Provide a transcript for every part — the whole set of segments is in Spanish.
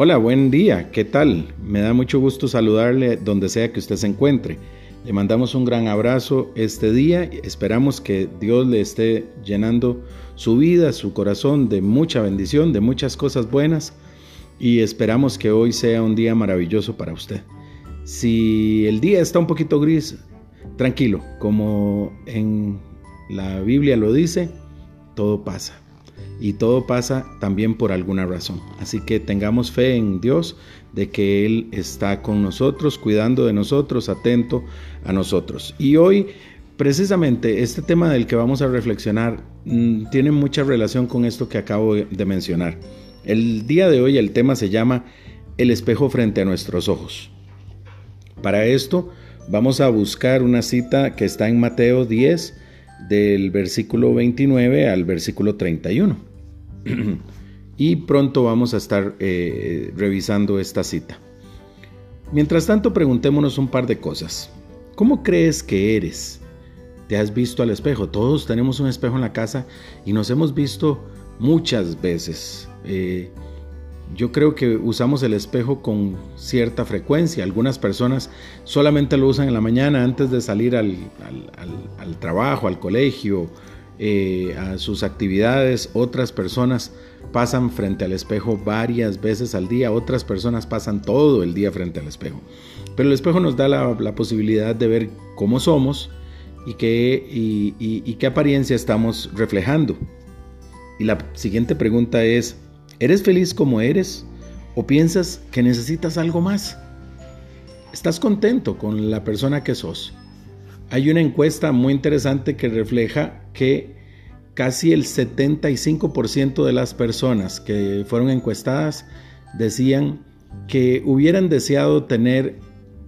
Hola, buen día, ¿qué tal? Me da mucho gusto saludarle donde sea que usted se encuentre. Le mandamos un gran abrazo este día. Esperamos que Dios le esté llenando su vida, su corazón de mucha bendición, de muchas cosas buenas. Y esperamos que hoy sea un día maravilloso para usted. Si el día está un poquito gris, tranquilo, como en la Biblia lo dice, todo pasa y todo pasa también por alguna razón. Así que tengamos fe en Dios de que Él está con nosotros, cuidando de nosotros, atento a nosotros. Y hoy, precisamente, este tema del que vamos a reflexionar mm, tiene mucha relación con esto que acabo de mencionar. El día de hoy el tema se llama El espejo frente a nuestros ojos. Para esto vamos a buscar una cita que está en Mateo 10, del versículo 29 al versículo 31. y pronto vamos a estar eh, revisando esta cita. Mientras tanto, preguntémonos un par de cosas. ¿Cómo crees que eres? ¿Te has visto al espejo? Todos tenemos un espejo en la casa y nos hemos visto muchas veces. Eh, yo creo que usamos el espejo con cierta frecuencia. Algunas personas solamente lo usan en la mañana antes de salir al trabajo, al colegio eh, a sus actividades, otras personas pasan frente al espejo varias veces al día, otras personas pasan todo el día frente al espejo. Pero el espejo nos da la, posibilidad de ver cómo somos y qué, y qué apariencia estamos reflejando. Y la siguiente pregunta es, ¿eres feliz como eres o piensas que necesitas algo más? ¿Estás contento con la persona que sos? Hay una encuesta muy interesante que refleja que casi el 75% de las personas que fueron encuestadas decían que hubieran deseado tener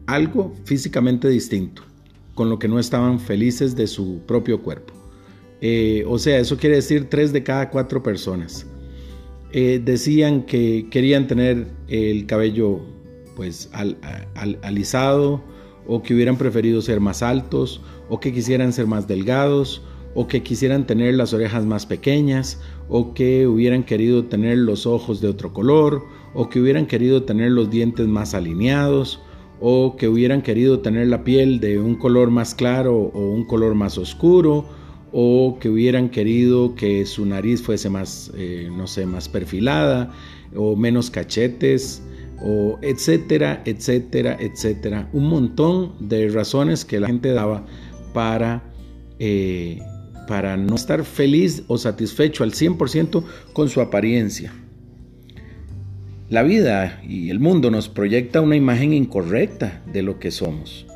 algo físicamente distinto, con lo que no estaban felices de su propio cuerpo. Eh, o sea, eso quiere decir tres de cada cuatro personas. Eh, decían que querían tener el cabello pues alisado o que hubieran preferido ser más altos, o que quisieran ser más delgados, o que quisieran tener las orejas más pequeñas, o que hubieran querido tener los ojos de otro color, o que hubieran querido tener los dientes más alineados, o que hubieran querido tener la piel de un color más claro o un color más oscuro, o que hubieran querido que su nariz fuese más, eh, no sé, más perfilada, o menos cachetes, o etcétera, etcétera, etcétera. Un montón de razones que la gente daba para, eh, para no estar feliz o satisfecho al 100% con su apariencia. La vida y el mundo nos proyecta una imagen incorrecta de lo que somos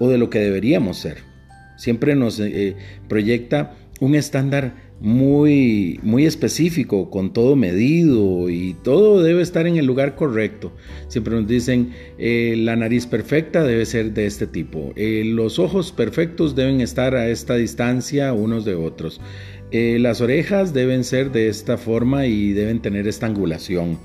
o de lo que deberíamos ser. Siempre nos eh, proyecta un estándar muy, muy específico, con todo medido y todo debe estar en el lugar correcto. Siempre nos dicen, eh, la nariz perfecta debe ser de este tipo, eh, los ojos perfectos deben estar a esta distancia unos de otros, eh, las orejas deben ser de esta forma y deben tener esta angulación.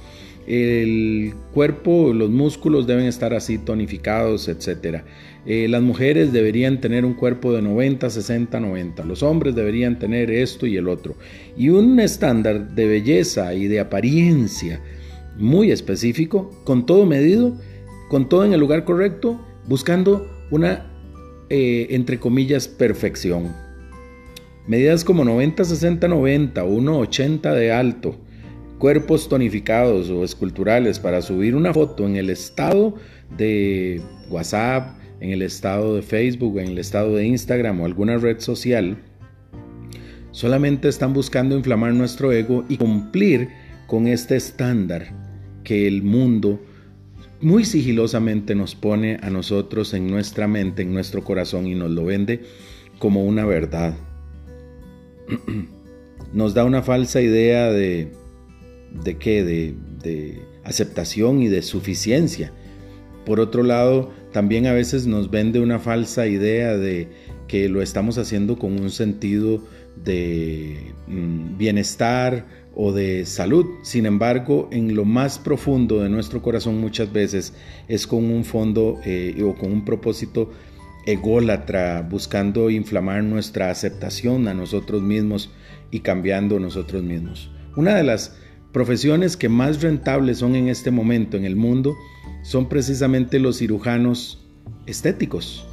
El cuerpo, los músculos deben estar así tonificados, etc. Eh, las mujeres deberían tener un cuerpo de 90, 60, 90. Los hombres deberían tener esto y el otro. Y un estándar de belleza y de apariencia muy específico, con todo medido, con todo en el lugar correcto, buscando una, eh, entre comillas, perfección. Medidas como 90, 60, 90, 1, 80 de alto, cuerpos tonificados o esculturales para subir una foto en el estado de WhatsApp, en el estado de Facebook, en el estado de Instagram o alguna red social, solamente están buscando inflamar nuestro ego y cumplir con este estándar que el mundo muy sigilosamente nos pone a nosotros en nuestra mente, en nuestro corazón y nos lo vende como una verdad. Nos da una falsa idea de, de qué, de, de aceptación y de suficiencia. Por otro lado, también a veces nos vende una falsa idea de que lo estamos haciendo con un sentido de mm, bienestar o de salud. Sin embargo, en lo más profundo de nuestro corazón muchas veces es con un fondo eh, o con un propósito ególatra, buscando inflamar nuestra aceptación a nosotros mismos y cambiando nosotros mismos. Una de las profesiones que más rentables son en este momento en el mundo son precisamente los cirujanos estéticos.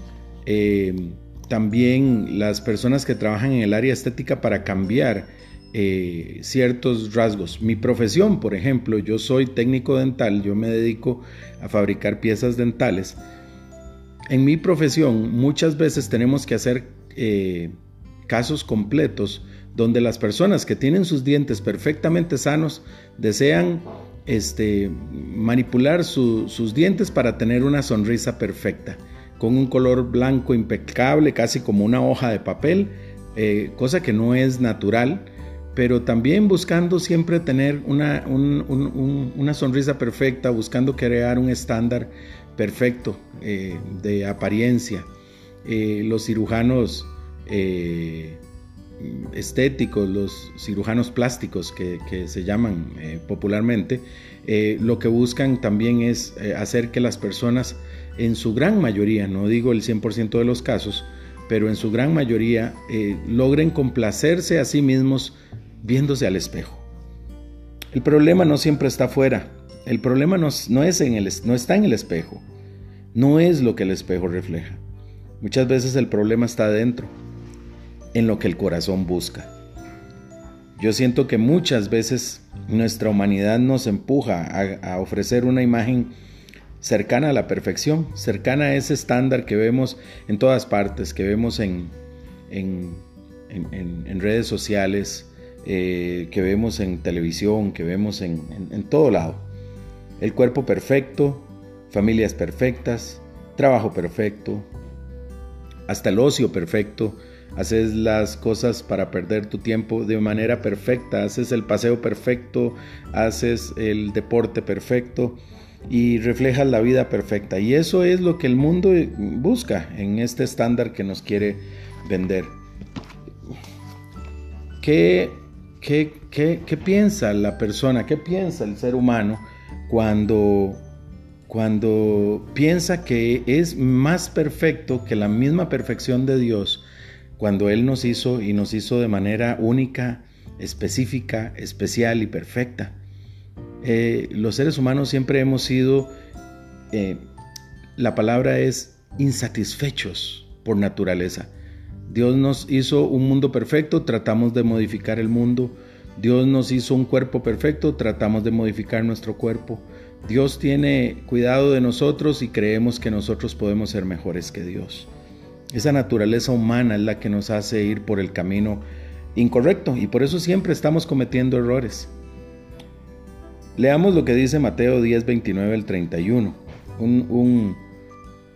Eh, también las personas que trabajan en el área estética para cambiar eh, ciertos rasgos. Mi profesión, por ejemplo, yo soy técnico dental, yo me dedico a fabricar piezas dentales. En mi profesión muchas veces tenemos que hacer eh, casos completos donde las personas que tienen sus dientes perfectamente sanos desean este, manipular sus dientes para tener una sonrisa perfecta, con un color blanco impecable, casi como una hoja de papel, eh, cosa que no es natural, pero también buscando siempre tener una, una sonrisa perfecta, buscando crear un estándar perfecto eh, de apariencia. Eh, los cirujanos estéticos, los cirujanos plásticos que, se llaman eh, popularmente, eh, lo que buscan también es eh, hacer que las personas, en su gran mayoría, no digo el 100% de los casos, pero en su gran mayoría, logren complacerse a sí mismos viéndose al espejo. El problema no siempre está afuera, el problema no, es en el, no está en el espejo, no es lo que el espejo refleja. Muchas veces el problema está adentro en lo que el corazón busca. Yo siento que muchas veces nuestra humanidad nos empuja a, ofrecer una imagen cercana a la perfección, cercana a ese estándar que vemos en todas partes, que vemos en, en, redes sociales, eh, que vemos en televisión, que vemos en, en todo lado. El cuerpo perfecto, familias perfectas, trabajo perfecto, hasta el ocio perfecto, haces las cosas para perder tu tiempo de manera perfecta, haces el paseo perfecto, haces el deporte perfecto y reflejas la vida perfecta. Y eso es lo que el mundo busca en este estándar que nos quiere vender. ¿Qué, qué, qué piensa la persona, qué piensa el ser humano cuando cuando piensa que es más perfecto que la misma perfección de Dios cuando Él nos hizo y nos hizo de manera única, específica, especial y perfecta. Eh, los seres humanos siempre hemos sido, eh, la palabra es insatisfechos por naturaleza. Dios nos hizo un mundo perfecto, tratamos de modificar el mundo. Dios nos hizo un cuerpo perfecto, tratamos de modificar nuestro cuerpo. Dios tiene cuidado de nosotros y creemos que nosotros podemos ser mejores que Dios. Esa naturaleza humana es la que nos hace ir por el camino incorrecto y por eso siempre estamos cometiendo errores. Leamos lo que dice Mateo 10, 29 al 31,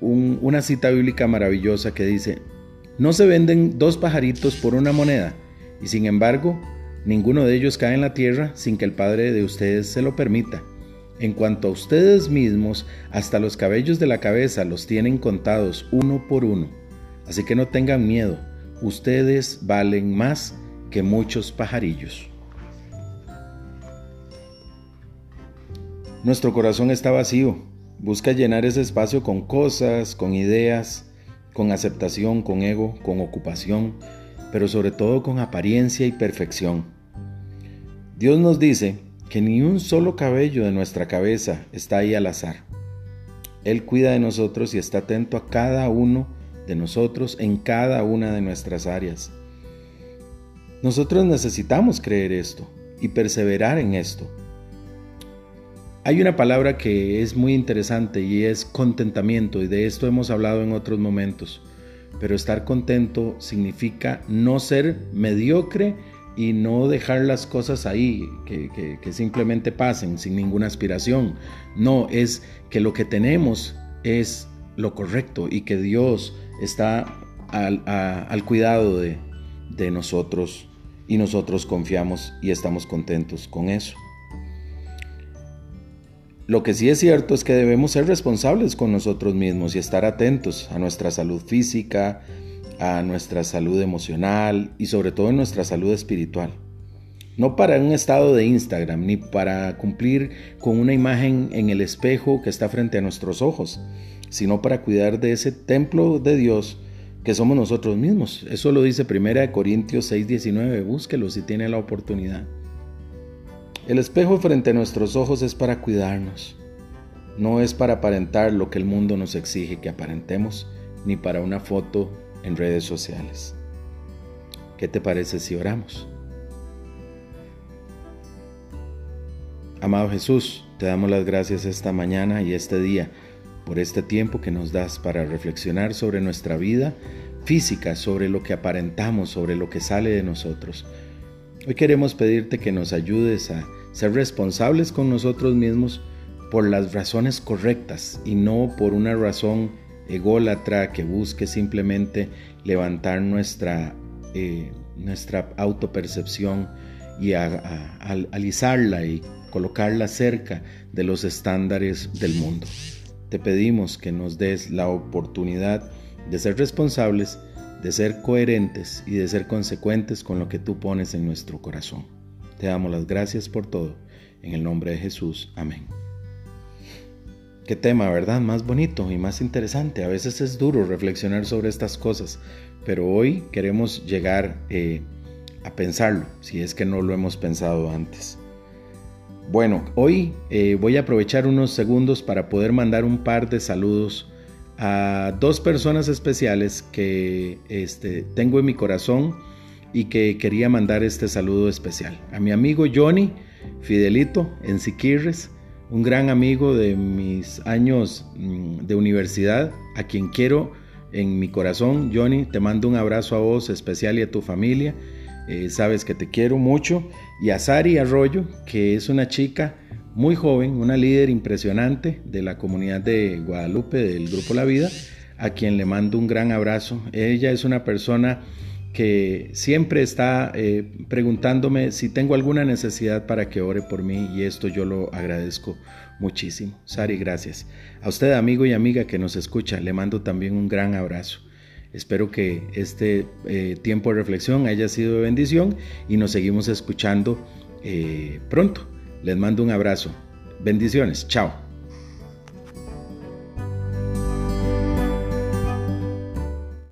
una cita bíblica maravillosa que dice, no se venden dos pajaritos por una moneda y sin embargo ninguno de ellos cae en la tierra sin que el Padre de ustedes se lo permita. En cuanto a ustedes mismos, hasta los cabellos de la cabeza los tienen contados uno por uno. Así que no tengan miedo, ustedes valen más que muchos pajarillos. Nuestro corazón está vacío, busca llenar ese espacio con cosas, con ideas, con aceptación, con ego, con ocupación, pero sobre todo con apariencia y perfección. Dios nos dice que ni un solo cabello de nuestra cabeza está ahí al azar. Él cuida de nosotros y está atento a cada uno de nosotros en cada una de nuestras áreas. Nosotros necesitamos creer esto y perseverar en esto. Hay una palabra que es muy interesante y es contentamiento y de esto hemos hablado en otros momentos. Pero estar contento significa no ser mediocre y no dejar las cosas ahí, que, que, simplemente pasen sin ninguna aspiración. No, es que lo que tenemos es lo correcto y que Dios está al, cuidado de, de nosotros y nosotros confiamos y estamos contentos con eso. Lo que sí es cierto es que debemos ser responsables con nosotros mismos y estar atentos a nuestra salud física, a nuestra salud emocional y sobre todo a nuestra salud espiritual. No para un estado de Instagram ni para cumplir con una imagen en el espejo que está frente a nuestros ojos, sino para cuidar de ese templo de Dios que somos nosotros mismos. Eso lo dice 1 Corintios 6:19, búsquelo si tiene la oportunidad. El espejo frente a nuestros ojos es para cuidarnos, no es para aparentar lo que el mundo nos exige que aparentemos, ni para una foto en redes sociales. ¿Qué te parece si oramos? Amado Jesús, te damos las gracias esta mañana y este día por este tiempo que nos das para reflexionar sobre nuestra vida física, sobre lo que aparentamos, sobre lo que sale de nosotros. Hoy queremos pedirte que nos ayudes a ser responsables con nosotros mismos por las razones correctas y no por una razón ególatra que busque simplemente levantar nuestra, eh, nuestra autopercepción y alisarla y colocarla cerca de los estándares del mundo. Te pedimos que nos des la oportunidad de ser responsables, de ser coherentes y de ser consecuentes con lo que tú pones en nuestro corazón. Te damos las gracias por todo. En el nombre de Jesús. Amén. Qué tema, ¿verdad? Más bonito y más interesante. A veces es duro reflexionar sobre estas cosas, pero hoy queremos llegar eh, a pensarlo, si es que no lo hemos pensado antes. Bueno, hoy eh, voy a aprovechar unos segundos para poder mandar un par de saludos a dos personas especiales que este, tengo en mi corazón y que quería mandar este saludo especial. A mi amigo Johnny Fidelito en Siquirres, un gran amigo de mis años mm, de universidad, a quien quiero en mi corazón. Johnny, te mando un abrazo a vos especial y a tu familia eh, sabes que te quiero mucho. Y a Sari Arroyo, que es una chica muy joven, una líder impresionante de la comunidad de Guadalupe del Grupo La Vida, a quien le mando un gran abrazo. Ella es una persona que siempre está eh, preguntándome si tengo alguna necesidad para que ore por mí y esto yo lo agradezco muchísimo. Sari, gracias. A usted, amigo y amiga que nos escucha, le mando también un gran abrazo. Espero que este eh, tiempo de reflexión haya sido de bendición y nos seguimos escuchando eh, pronto. Les mando un abrazo. Bendiciones. Chao.